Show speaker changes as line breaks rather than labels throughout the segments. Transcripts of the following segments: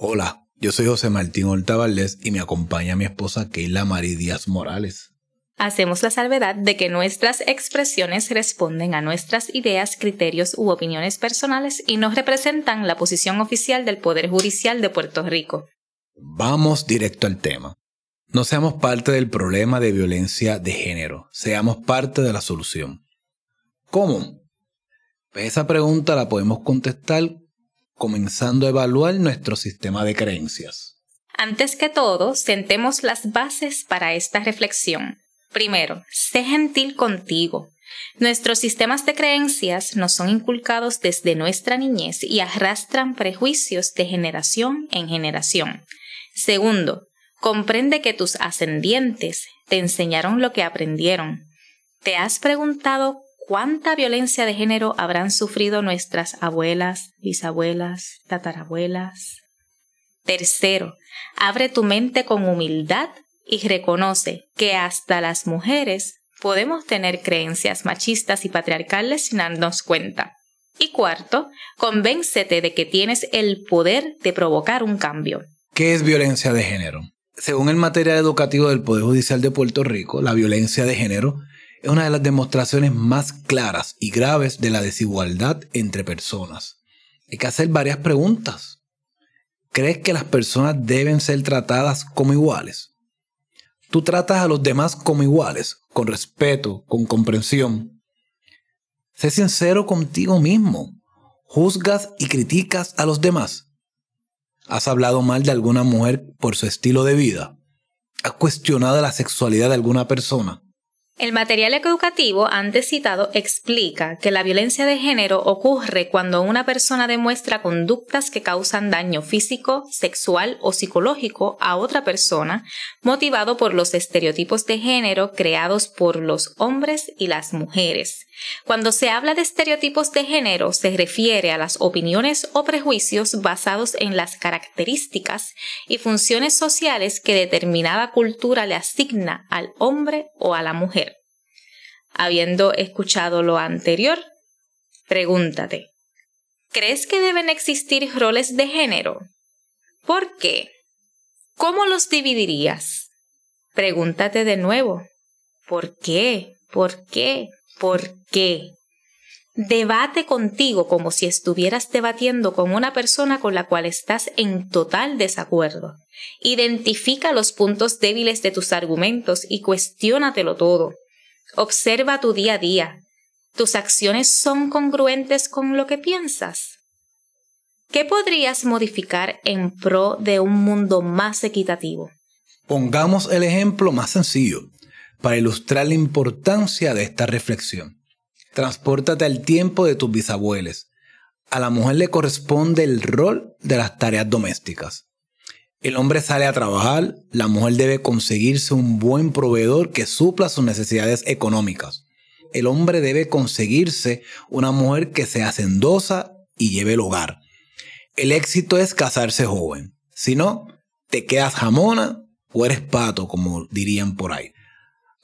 Hola, yo soy José Martín Horta Valdés y me acompaña mi esposa Keila Marí Díaz Morales.
Hacemos la salvedad de que nuestras expresiones responden a nuestras ideas, criterios u opiniones personales y no representan la posición oficial del Poder Judicial de Puerto Rico.
Vamos directo al tema. No seamos parte del problema de violencia de género, seamos parte de la solución. ¿Cómo? Pues esa pregunta la podemos contestar comenzando a evaluar nuestro sistema de creencias.
Antes que todo, sentemos las bases para esta reflexión. Primero, sé gentil contigo. Nuestros sistemas de creencias nos son inculcados desde nuestra niñez y arrastran prejuicios de generación en generación. Segundo, comprende que tus ascendientes te enseñaron lo que aprendieron. ¿Te has preguntado cuánta violencia de género habrán sufrido nuestras abuelas, bisabuelas, tatarabuelas. Tercero, abre tu mente con humildad y reconoce que hasta las mujeres podemos tener creencias machistas y patriarcales sin darnos cuenta. Y cuarto, convéncete de que tienes el poder de provocar un cambio.
¿Qué es violencia de género? Según el material educativo del Poder Judicial de Puerto Rico, la violencia de género es una de las demostraciones más claras y graves de la desigualdad entre personas. Hay que hacer varias preguntas. ¿Crees que las personas deben ser tratadas como iguales? Tú tratas a los demás como iguales, con respeto, con comprensión. Sé sincero contigo mismo. ¿Juzgas y criticas a los demás? ¿Has hablado mal de alguna mujer por su estilo de vida? ¿Has cuestionado la sexualidad de alguna persona?
El material educativo antes citado explica que la violencia de género ocurre cuando una persona demuestra conductas que causan daño físico, sexual o psicológico a otra persona, motivado por los estereotipos de género creados por los hombres y las mujeres. Cuando se habla de estereotipos de género se refiere a las opiniones o prejuicios basados en las características y funciones sociales que determinada cultura le asigna al hombre o a la mujer. Habiendo escuchado lo anterior, pregúntate, ¿crees que deben existir roles de género? ¿Por qué? ¿Cómo los dividirías? Pregúntate de nuevo, ¿por qué? ¿Por qué? ¿Por qué? Debate contigo como si estuvieras debatiendo con una persona con la cual estás en total desacuerdo. Identifica los puntos débiles de tus argumentos y cuestiónatelo todo. Observa tu día a día. ¿Tus acciones son congruentes con lo que piensas? ¿Qué podrías modificar en pro de un mundo más equitativo?
Pongamos el ejemplo más sencillo para ilustrar la importancia de esta reflexión. Transpórtate al tiempo de tus bisabuelos. A la mujer le corresponde el rol de las tareas domésticas. El hombre sale a trabajar, la mujer debe conseguirse un buen proveedor que supla sus necesidades económicas. El hombre debe conseguirse una mujer que sea hacendosa y lleve el hogar. El éxito es casarse joven. Si no, te quedas jamona o eres pato, como dirían por ahí.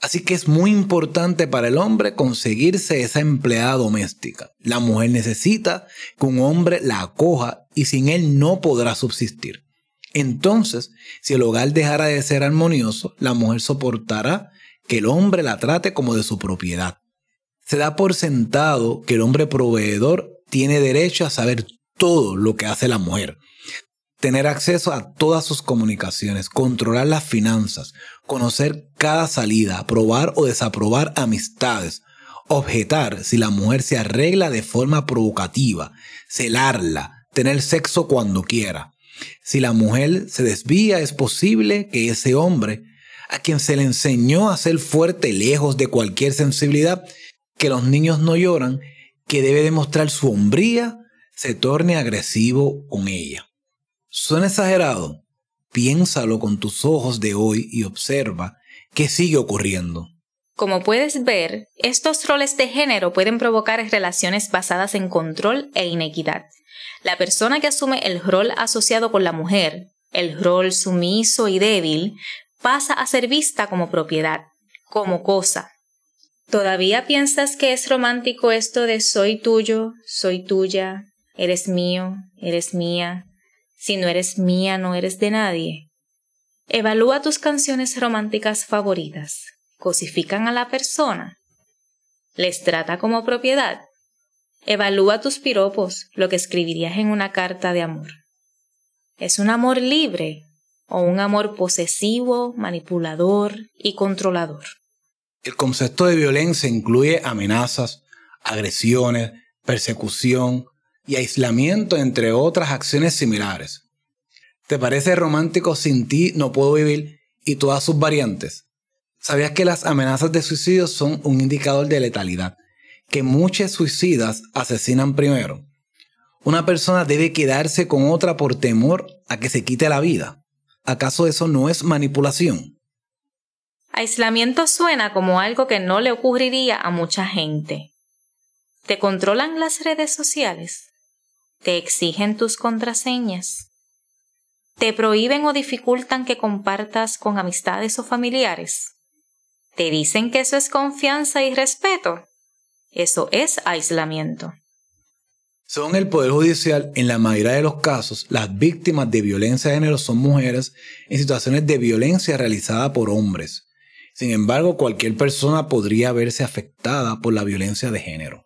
Así que es muy importante para el hombre conseguirse esa empleada doméstica. La mujer necesita que un hombre la acoja y sin él no podrá subsistir. Entonces, si el hogar dejara de ser armonioso, la mujer soportará que el hombre la trate como de su propiedad. Se da por sentado que el hombre proveedor tiene derecho a saber todo lo que hace la mujer, tener acceso a todas sus comunicaciones, controlar las finanzas, conocer cada salida, aprobar o desaprobar amistades, objetar si la mujer se arregla de forma provocativa, celarla, tener sexo cuando quiera. Si la mujer se desvía, es posible que ese hombre, a quien se le enseñó a ser fuerte lejos de cualquier sensibilidad, que los niños no lloran, que debe demostrar su hombría, se torne agresivo con ella. ¿Suena exagerado? Piénsalo con tus ojos de hoy y observa qué sigue ocurriendo.
Como puedes ver, estos roles de género pueden provocar relaciones basadas en control e inequidad. La persona que asume el rol asociado con la mujer, el rol sumiso y débil, pasa a ser vista como propiedad, como cosa. ¿Todavía piensas que es romántico esto de soy tuyo, soy tuya, eres mío, eres mía? Si no eres mía, no eres de nadie. Evalúa tus canciones románticas favoritas. ¿Cosifican a la persona? ¿Les trata como propiedad? Evalúa tus piropos, lo que escribirías en una carta de amor. ¿Es un amor libre o un amor posesivo, manipulador y controlador?
El concepto de violencia incluye amenazas, agresiones, persecución y aislamiento, entre otras acciones similares. ¿Te parece romántico sin ti no puedo vivir y todas sus variantes? ¿Sabías que las amenazas de suicidio son un indicador de letalidad? Que muchos suicidas asesinan primero. Una persona debe quedarse con otra por temor a que se quite la vida. ¿Acaso eso no es manipulación?
Aislamiento suena como algo que no le ocurriría a mucha gente. ¿Te controlan las redes sociales? ¿Te exigen tus contraseñas? ¿Te prohíben o dificultan que compartas con amistades o familiares? ¿Te dicen que eso es confianza y respeto? Eso es aislamiento.
Según el Poder Judicial, en la mayoría de los casos, las víctimas de violencia de género son mujeres en situaciones de violencia realizada por hombres. Sin embargo, cualquier persona podría verse afectada por la violencia de género.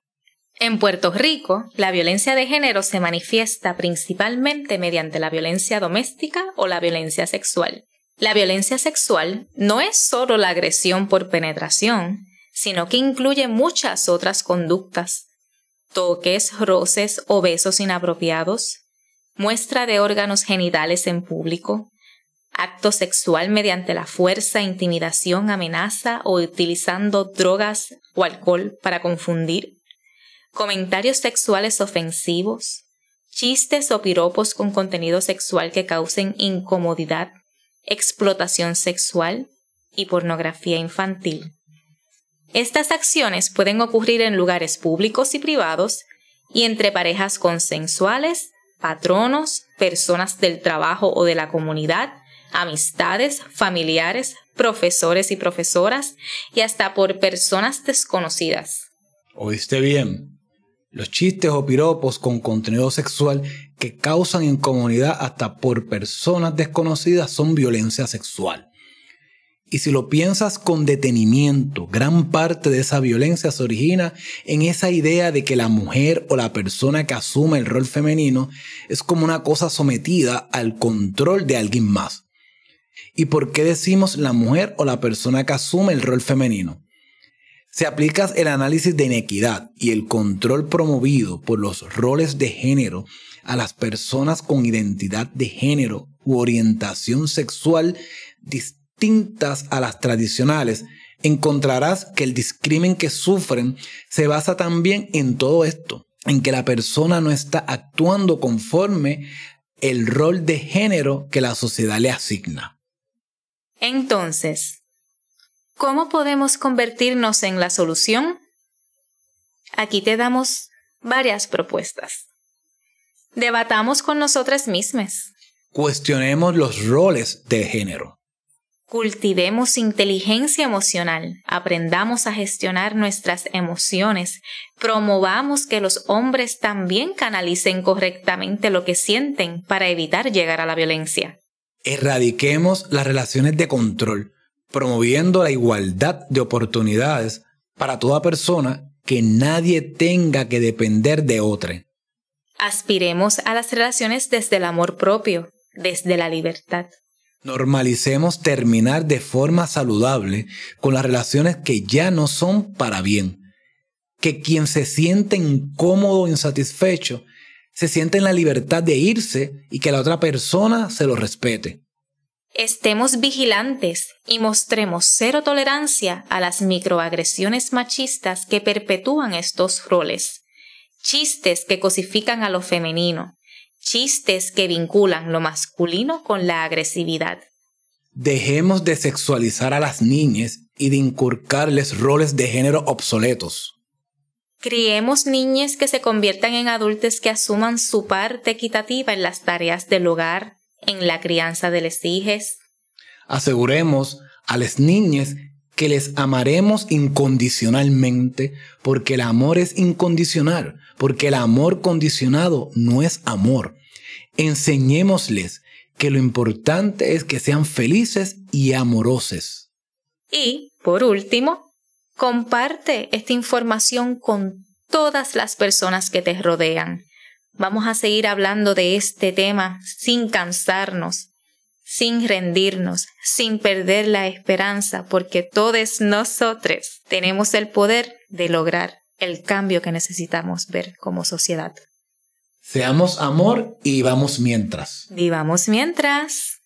En Puerto Rico, la violencia de género se manifiesta principalmente mediante la violencia doméstica o la violencia sexual. La violencia sexual no es solo la agresión por penetración, sino que incluye muchas otras conductas. Toques, roces o besos inapropiados, muestra de órganos genitales en público, acto sexual mediante la fuerza, intimidación, amenaza o utilizando drogas o alcohol para confundir, comentarios sexuales ofensivos, chistes o piropos con contenido sexual que causen incomodidad, explotación sexual y pornografía infantil. Estas acciones pueden ocurrir en lugares públicos y privados y entre parejas consensuales, patronos, personas del trabajo o de la comunidad, amistades, familiares, profesores y profesoras y hasta por personas desconocidas.
¿Oíste bien? Los chistes o piropos con contenido sexual que causan incomodidad hasta por personas desconocidas son violencia sexual. Y si lo piensas con detenimiento, gran parte de esa violencia se origina en esa idea de que la mujer o la persona que asume el rol femenino es como una cosa sometida al control de alguien más. ¿Y por qué decimos la mujer o la persona que asume el rol femenino? Se aplica el análisis de inequidad y el control promovido por los roles de género a las personas con identidad de género u orientación sexual distintas a las tradicionales, encontrarás que el discrimen que sufren se basa también en todo esto, en que la persona no está actuando conforme el rol de género que la sociedad le asigna.
Entonces, ¿Cómo podemos convertirnos en la solución? Aquí te damos varias propuestas. Debatamos con nosotras mismas.
Cuestionemos los roles de género.
Cultivemos inteligencia emocional, aprendamos a gestionar nuestras emociones, promovamos que los hombres también canalicen correctamente lo que sienten para evitar llegar a la violencia.
Erradiquemos las relaciones de control, promoviendo la igualdad de oportunidades para toda persona que nadie tenga que depender de otra.
Aspiremos a las relaciones desde el amor propio, desde la libertad.
Normalicemos terminar de forma saludable con las relaciones que ya no son para bien. Que quien se siente incómodo o insatisfecho se siente en la libertad de irse y que la otra persona se lo respete.
Estemos vigilantes y mostremos cero tolerancia a las microagresiones machistas que perpetúan estos roles. Chistes que cosifican a lo femenino. Chistes que vinculan lo masculino con la agresividad.
Dejemos de sexualizar a las niñas y de inculcarles roles de género obsoletos.
Criemos niñas que se conviertan en adultos que asuman su parte equitativa en las tareas del hogar, en la crianza de los hijos.
Aseguremos a las niñas que les amaremos incondicionalmente, porque el amor es incondicional, porque el amor condicionado no es amor. Enseñémosles que lo importante es que sean felices y amorosos.
Y, por último, comparte esta información con todas las personas que te rodean. Vamos a seguir hablando de este tema sin cansarnos, sin rendirnos, sin perder la esperanza, porque todos nosotros tenemos el poder de lograr el cambio que necesitamos ver como sociedad.
Seamos amor y vivamos mientras.
Vivamos mientras.